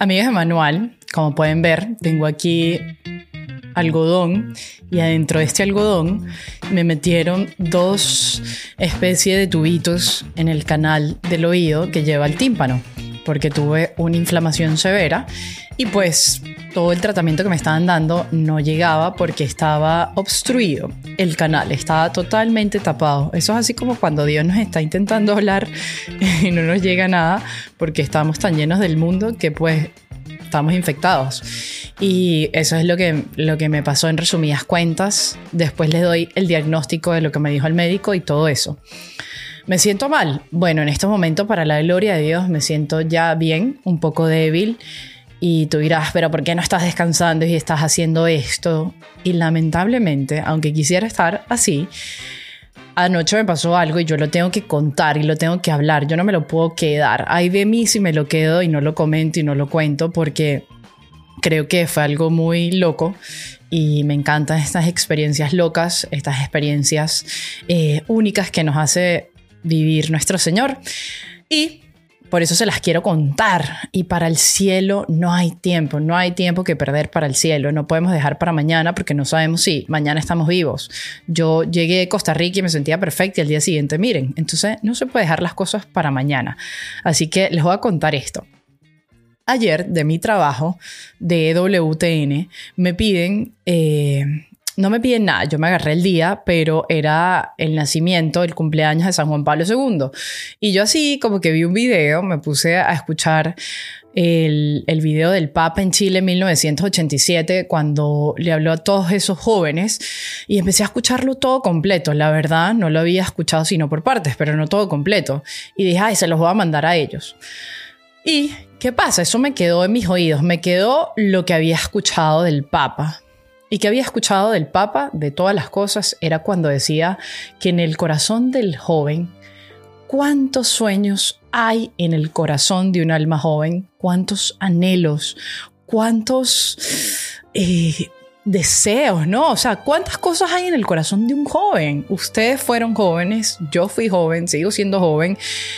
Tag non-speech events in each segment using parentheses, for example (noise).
Amigas de manual, como pueden ver, tengo aquí algodón y adentro de este algodón me metieron dos especies de tubitos en el canal del oído que lleva al tímpano porque tuve una inflamación severa y pues todo el tratamiento que me estaban dando no llegaba porque estaba obstruido el canal, estaba totalmente tapado. Eso es así como cuando Dios nos está intentando hablar (laughs) y no nos llega nada porque estamos tan llenos del mundo que pues estamos infectados. Y eso es lo que, lo que me pasó en resumidas cuentas. Después les doy el diagnóstico de lo que me dijo el médico y todo eso. ¿Me siento mal? Bueno, en estos momentos, para la gloria de Dios, me siento ya bien, un poco débil. Y tú dirás, pero ¿por qué no estás descansando y estás haciendo esto? Y lamentablemente, aunque quisiera estar así, anoche me pasó algo y yo lo tengo que contar y lo tengo que hablar. Yo no me lo puedo quedar. Hay de mí si me lo quedo y no lo comento y no lo cuento porque creo que fue algo muy loco y me encantan estas experiencias locas, estas experiencias eh, únicas que nos hace vivir nuestro Señor. Y por eso se las quiero contar. Y para el cielo no hay tiempo, no hay tiempo que perder para el cielo. No podemos dejar para mañana porque no sabemos si mañana estamos vivos. Yo llegué a Costa Rica y me sentía perfecta y al día siguiente, miren, entonces no se puede dejar las cosas para mañana. Así que les voy a contar esto. Ayer de mi trabajo de WTN me piden... Eh, no me piden nada, yo me agarré el día, pero era el nacimiento, el cumpleaños de San Juan Pablo II. Y yo así como que vi un video, me puse a escuchar el, el, video del Papa en Chile en 1987, cuando le habló a todos esos jóvenes, y empecé a escucharlo todo completo. La verdad, no lo había escuchado sino por partes, pero no todo completo. Y dije, ay, se los voy a mandar a ellos. ¿Y qué pasa? Eso me quedó en mis oídos, me quedó lo que había escuchado del Papa y que había escuchado del Papa de todas las cosas era cuando decía que en el corazón del joven, cuántos sueños hay en el corazón de un alma joven, cuántos anhelos, cuántos eh, deseos, ¿no? O sea, ¿cuántas cosas hay en el corazón de un joven? Ustedes fueron jóvenes, yo fui joven, sigo siendo joven,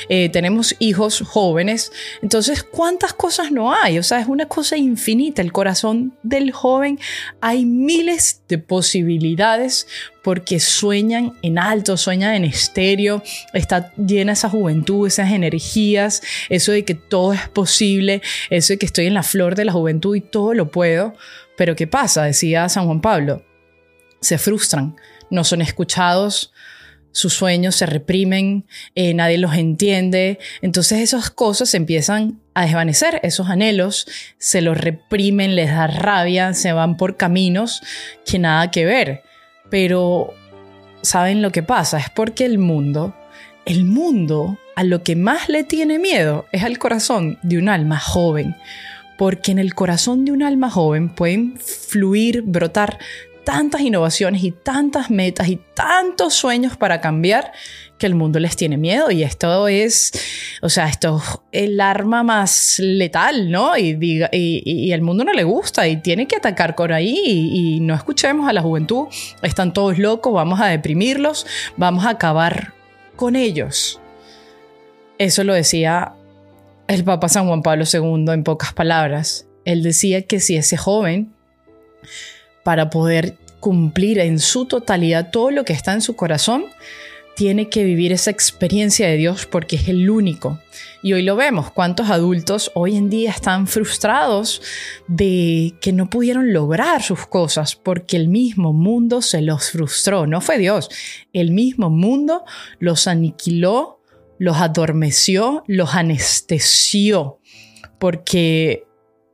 eh, tenemos hijos jóvenes, entonces, ¿cuántas cosas no hay? O sea, es una cosa infinita, el corazón del joven, hay miles de posibilidades porque sueñan en alto, sueñan en estéreo, está llena esa juventud, esas energías, eso de que todo es posible, eso de que estoy en la flor de la juventud y todo lo puedo. Pero ¿qué pasa? Decía San Juan Pablo. Se frustran, no son escuchados, sus sueños se reprimen, eh, nadie los entiende. Entonces esas cosas empiezan a desvanecer, esos anhelos se los reprimen, les da rabia, se van por caminos que nada que ver. Pero, ¿saben lo que pasa? Es porque el mundo, el mundo a lo que más le tiene miedo es al corazón de un alma joven porque en el corazón de un alma joven pueden fluir, brotar tantas innovaciones y tantas metas y tantos sueños para cambiar que el mundo les tiene miedo y esto es, o sea, esto es el arma más letal, ¿no? Y, y, y el mundo no le gusta y tiene que atacar por ahí y no escuchemos a la juventud, están todos locos, vamos a deprimirlos, vamos a acabar con ellos. Eso lo decía el Papa San Juan Pablo II en pocas palabras. Él decía que si ese joven, para poder cumplir en su totalidad todo lo que está en su corazón, tiene que vivir esa experiencia de Dios porque es el único. Y hoy lo vemos, cuántos adultos hoy en día están frustrados de que no pudieron lograr sus cosas porque el mismo mundo se los frustró. No fue Dios, el mismo mundo los aniquiló los adormeció, los anestesió, porque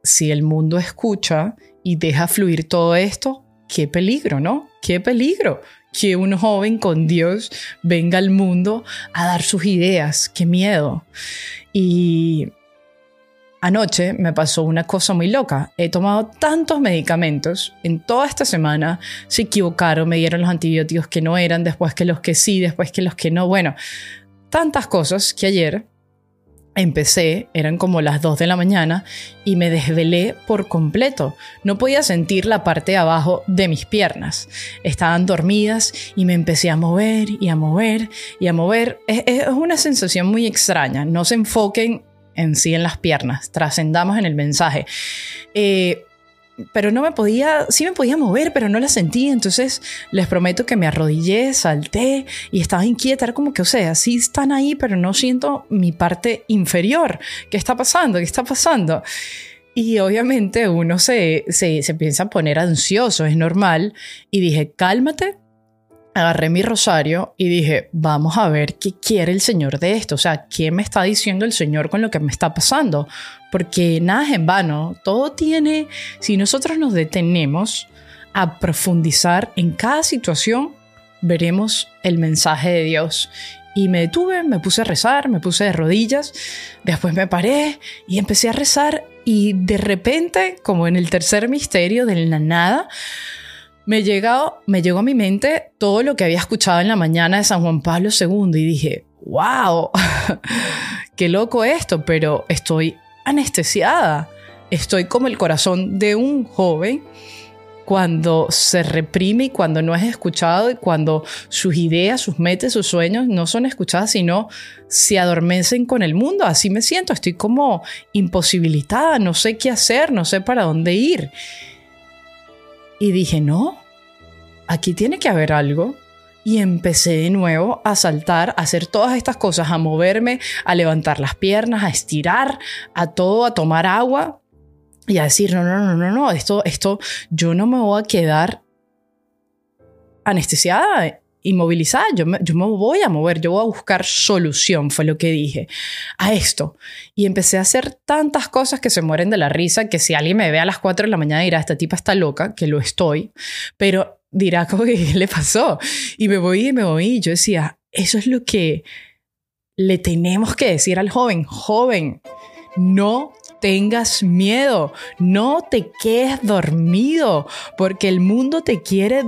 si el mundo escucha y deja fluir todo esto, qué peligro, ¿no? Qué peligro que un joven con Dios venga al mundo a dar sus ideas, qué miedo. Y anoche me pasó una cosa muy loca. He tomado tantos medicamentos en toda esta semana, se equivocaron, me dieron los antibióticos que no eran, después que los que sí, después que los que no. Bueno, tantas cosas que ayer empecé, eran como las 2 de la mañana y me desvelé por completo. No podía sentir la parte de abajo de mis piernas. Estaban dormidas y me empecé a mover y a mover y a mover. Es, una sensación muy extraña. No se enfoquen en sí en las piernas, trascendamos en el mensaje. Eh, pero no me podía, sí me podía mover, pero no la sentía. Entonces les prometo que me arrodillé, salté y estaba inquieta. Era como que, o sea, sí están ahí, pero no siento mi parte inferior. ¿Qué está pasando? ¿Qué está pasando? Y obviamente uno se, se, se piensa poner ansioso, es normal. Y dije, cálmate, agarré mi rosario y dije, vamos a ver qué quiere el Señor de esto, o sea, qué me está diciendo el Señor con lo que me está pasando, porque nada es en vano, todo tiene, si nosotros nos detenemos a profundizar en cada situación, veremos el mensaje de Dios. Y me detuve, me puse a rezar, me puse de rodillas, después me paré y empecé a rezar y de repente, como en el tercer misterio de la nada, me, llegó, me llegó a mi mente todo lo que había escuchado en la mañana de San Juan Pablo II y dije, wow, (laughs) qué loco esto, pero estoy anestesiada. Estoy como el corazón de un joven cuando se reprime y cuando no es escuchado y cuando sus ideas, sus metas, sus sueños no son escuchadas, sino se adormecen con el mundo. Así me siento, estoy como imposibilitada, no sé qué hacer, no sé para dónde ir. Y dije, no, aquí tiene que haber algo. Y empecé de nuevo a saltar, a hacer todas estas cosas, a moverme, a levantar las piernas, a estirar, a todo, a tomar agua y a decir, no, no, no, no, no, esto, esto, yo no me voy a quedar anestesiada inmovilizada, yo me, yo me voy a mover, yo voy a buscar solución, fue lo que dije, a esto. Y empecé a hacer tantas cosas que se mueren de la risa, que si alguien me ve a las 4 de la mañana dirá, esta tipa está loca, que lo estoy, pero dirá, ¿cómo que le pasó? Y me voy y me voy yo decía, eso es lo que le tenemos que decir al joven, joven, no tengas miedo, no te quedes dormido, porque el mundo te quiere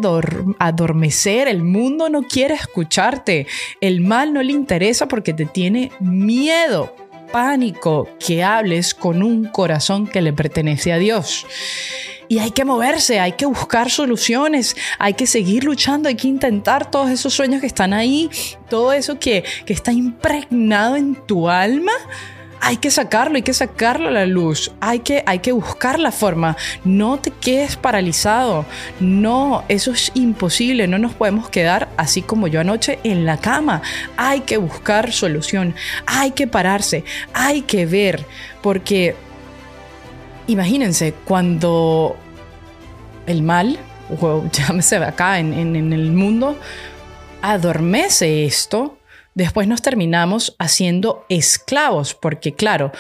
adormecer, el mundo no quiere escucharte, el mal no le interesa porque te tiene miedo. Pánico que hables con un corazón que le pertenece a Dios. Y hay que moverse, hay que buscar soluciones, hay que seguir luchando, hay que intentar todos esos sueños que están ahí, todo eso que, que está impregnado en tu alma hay que sacarlo, hay que sacarlo a la luz, hay que, hay que buscar la forma, no te quedes paralizado, no, eso es imposible, no nos podemos quedar así como yo anoche en la cama, hay que buscar solución, hay que pararse, hay que ver, porque imagínense cuando el mal, o (laughs) llámese acá en, en el mundo, adormece esto, después nos terminamos haciendo esclavos, porque claro,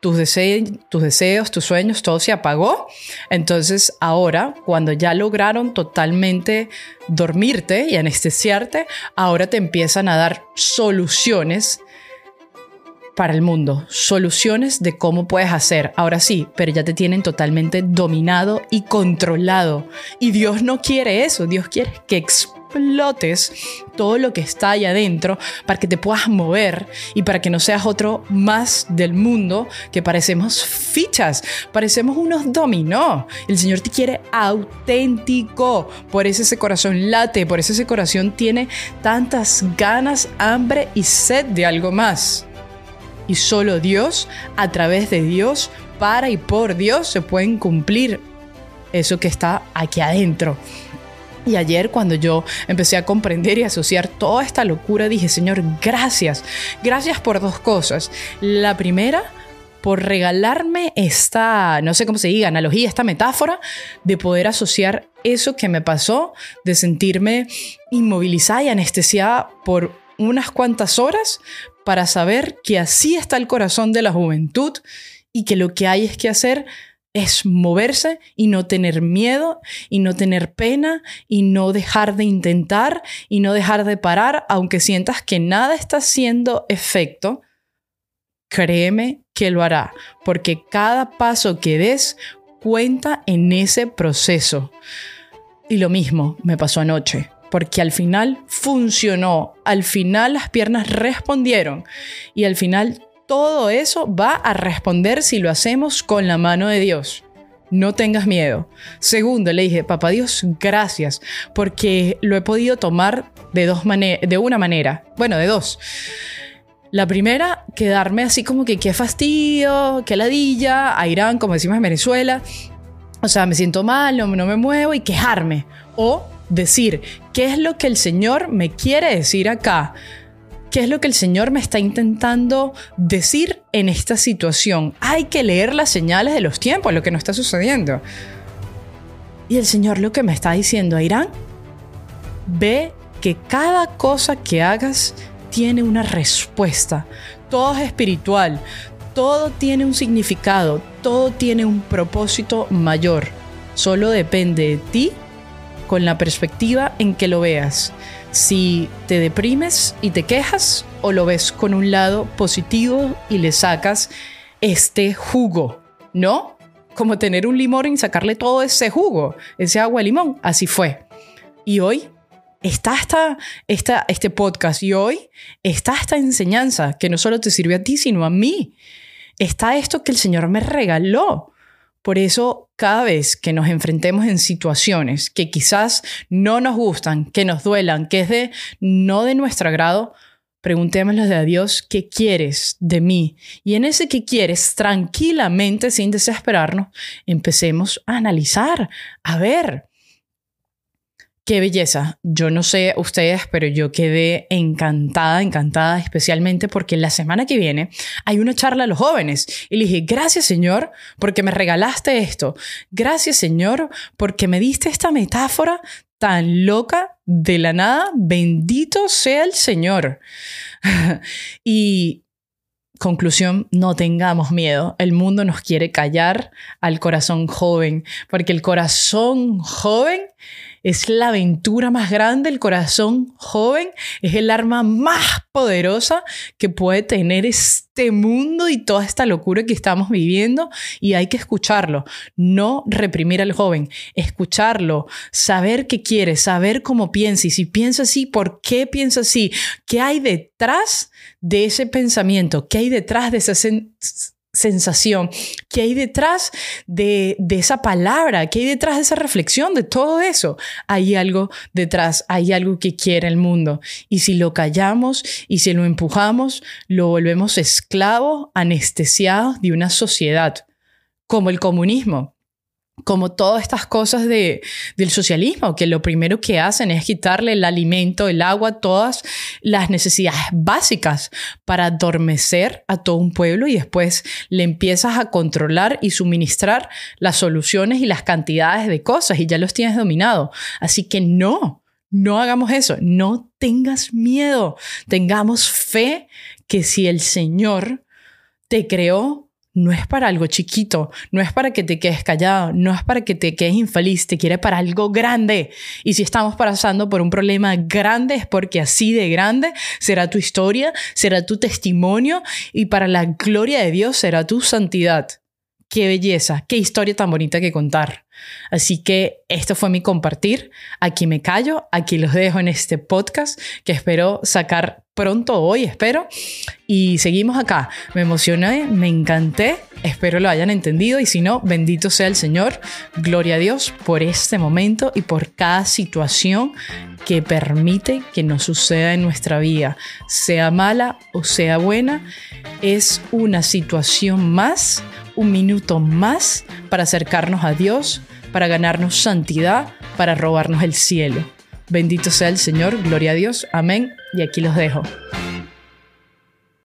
tus, deseos, tus sueños, todo se apagó. Entonces ahora, cuando ya lograron totalmente dormirte y anestesiarte, ahora te empiezan a dar soluciones para el mundo, soluciones de cómo puedes hacer. Ahora sí, pero ya te tienen totalmente dominado y controlado. Y Dios no quiere eso, Dios quiere que explotes todo lo que está ahí adentro para que te puedas mover y para que no seas otro más del mundo que parecemos fichas, parecemos unos dominó. El Señor te quiere auténtico, por eso ese corazón late, por eso ese corazón tiene tantas ganas, hambre y sed de algo más y solo Dios, a través de Dios, para y por Dios, se pueden cumplir eso que está aquí adentro. Y ayer cuando yo empecé a comprender y asociar toda esta locura, dije, Señor, gracias. Gracias por dos cosas. La primera, por regalarme esta, no sé cómo se diga, analogía, esta metáfora de poder asociar eso que me pasó, de sentirme inmovilizada y anestesiada por unas cuantas horas para saber que así está el corazón de la juventud y que lo que hay es que hacer es moverse y no tener miedo y no tener pena y no dejar de intentar y no dejar de parar, aunque sientas que nada está haciendo efecto, créeme que lo hará, porque cada paso que des cuenta en ese proceso. Y lo mismo me pasó anoche porque al final funcionó, al final las piernas respondieron y al final todo eso va a responder si lo hacemos con la mano de Dios. No tengas miedo. Segundo, le dije, papá Dios, gracias, porque lo he podido tomar de, dos de una manera, bueno, de dos. La primera, quedarme así como que qué fastidio, qué ladilla, a Irán, como decimos en Venezuela. O sea, me siento mal, no, no me muevo y quejarme. O decir, ¿qué es lo que el Señor me quiere decir acá? ¿Qué es lo que el Señor me está intentando decir en esta situación? Hay que leer las señales de los tiempos, lo que nos está sucediendo. Y el Señor lo que me está diciendo a Irán, ve que cada cosa que hagas tiene una respuesta. Todo es espiritual, todo tiene un significado, todo tiene un propósito mayor. Solo depende de ti con la perspectiva en que lo veas. Si te deprimes y te quejas o lo ves con un lado positivo y le sacas este jugo, ¿no? Como tener un limón y sacarle todo ese jugo, ese agua limón. Así fue. Y hoy está esta, este podcast y hoy está esta enseñanza que no solo te sirve a ti, sino a mí. Está esto que el Señor me regaló. Por eso, cada vez que nos enfrentemos en situaciones que quizás no nos gustan, que nos duelan, que es de no de nuestro agrado, preguntémosle a Dios qué quieres de mí. Y en ese que quieres, tranquilamente, sin desesperarnos, empecemos a analizar, a ver, Qué belleza. Yo no sé ustedes, pero yo quedé encantada, encantada, especialmente porque la semana que viene hay una charla a los jóvenes. Y le dije, gracias Señor, porque me regalaste esto. Gracias Señor, porque me diste esta metáfora tan loca de la nada. Bendito sea el Señor. (laughs) y Conclusión, no tengamos miedo. El mundo nos quiere callar al corazón joven, porque el corazón joven es la aventura más grande, el corazón joven es el arma más poderosa que puede tener este mundo y toda esta locura que estamos viviendo y hay que escucharlo, no reprimir al joven, escucharlo, saber qué quiere, saber cómo piensa y si piensa así, por qué piensa así, qué hay detrás de ese pensamiento, qué hay detrás de esa sensación, qué hay detrás de, de, esa palabra, qué hay detrás de esa reflexión, de todo eso. Hay algo detrás, hay algo que quiere el mundo. Y si lo callamos y si lo empujamos, lo volvemos esclavo, anestesiado de una sociedad, como el comunismo como todas estas cosas de, del socialismo, que lo primero que hacen es quitarle el alimento, el agua, todas las necesidades básicas para adormecer a todo un pueblo y después le empiezas a controlar y suministrar las soluciones y las cantidades de cosas y ya los tienes dominado. Así que no, no hagamos eso, no tengas miedo, tengamos fe que si el Señor te creó no es para algo chiquito, no es para que te quedes callado, no es para que te quedes infeliz, te quiere para algo grande. Y si estamos pasando por un problema grande es porque así de grande será tu historia, será tu testimonio y para la gloria de Dios será tu santidad. Qué belleza, qué historia tan bonita que contar. Así que esto fue mi compartir. Aquí me callo, aquí los dejo en este podcast que espero sacar pronto hoy, espero. Y seguimos acá. Me emocioné, me encanté. Espero lo hayan entendido y si no, bendito sea el Señor. Gloria a Dios por este momento y por cada situación que permite que nos suceda en nuestra vida, sea mala o sea buena. Es una situación más, un minuto más para acercarnos a Dios, para ganarnos santidad, para robarnos el cielo. Bendito sea el Señor, gloria a Dios, amén. Y aquí los dejo.